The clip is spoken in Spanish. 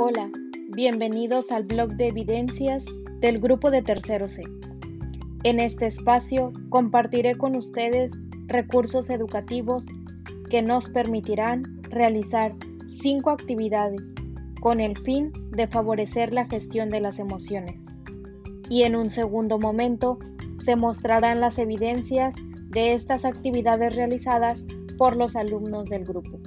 Hola, bienvenidos al blog de evidencias del grupo de Tercero C. E. En este espacio compartiré con ustedes recursos educativos que nos permitirán realizar cinco actividades con el fin de favorecer la gestión de las emociones. Y en un segundo momento se mostrarán las evidencias de estas actividades realizadas por los alumnos del grupo.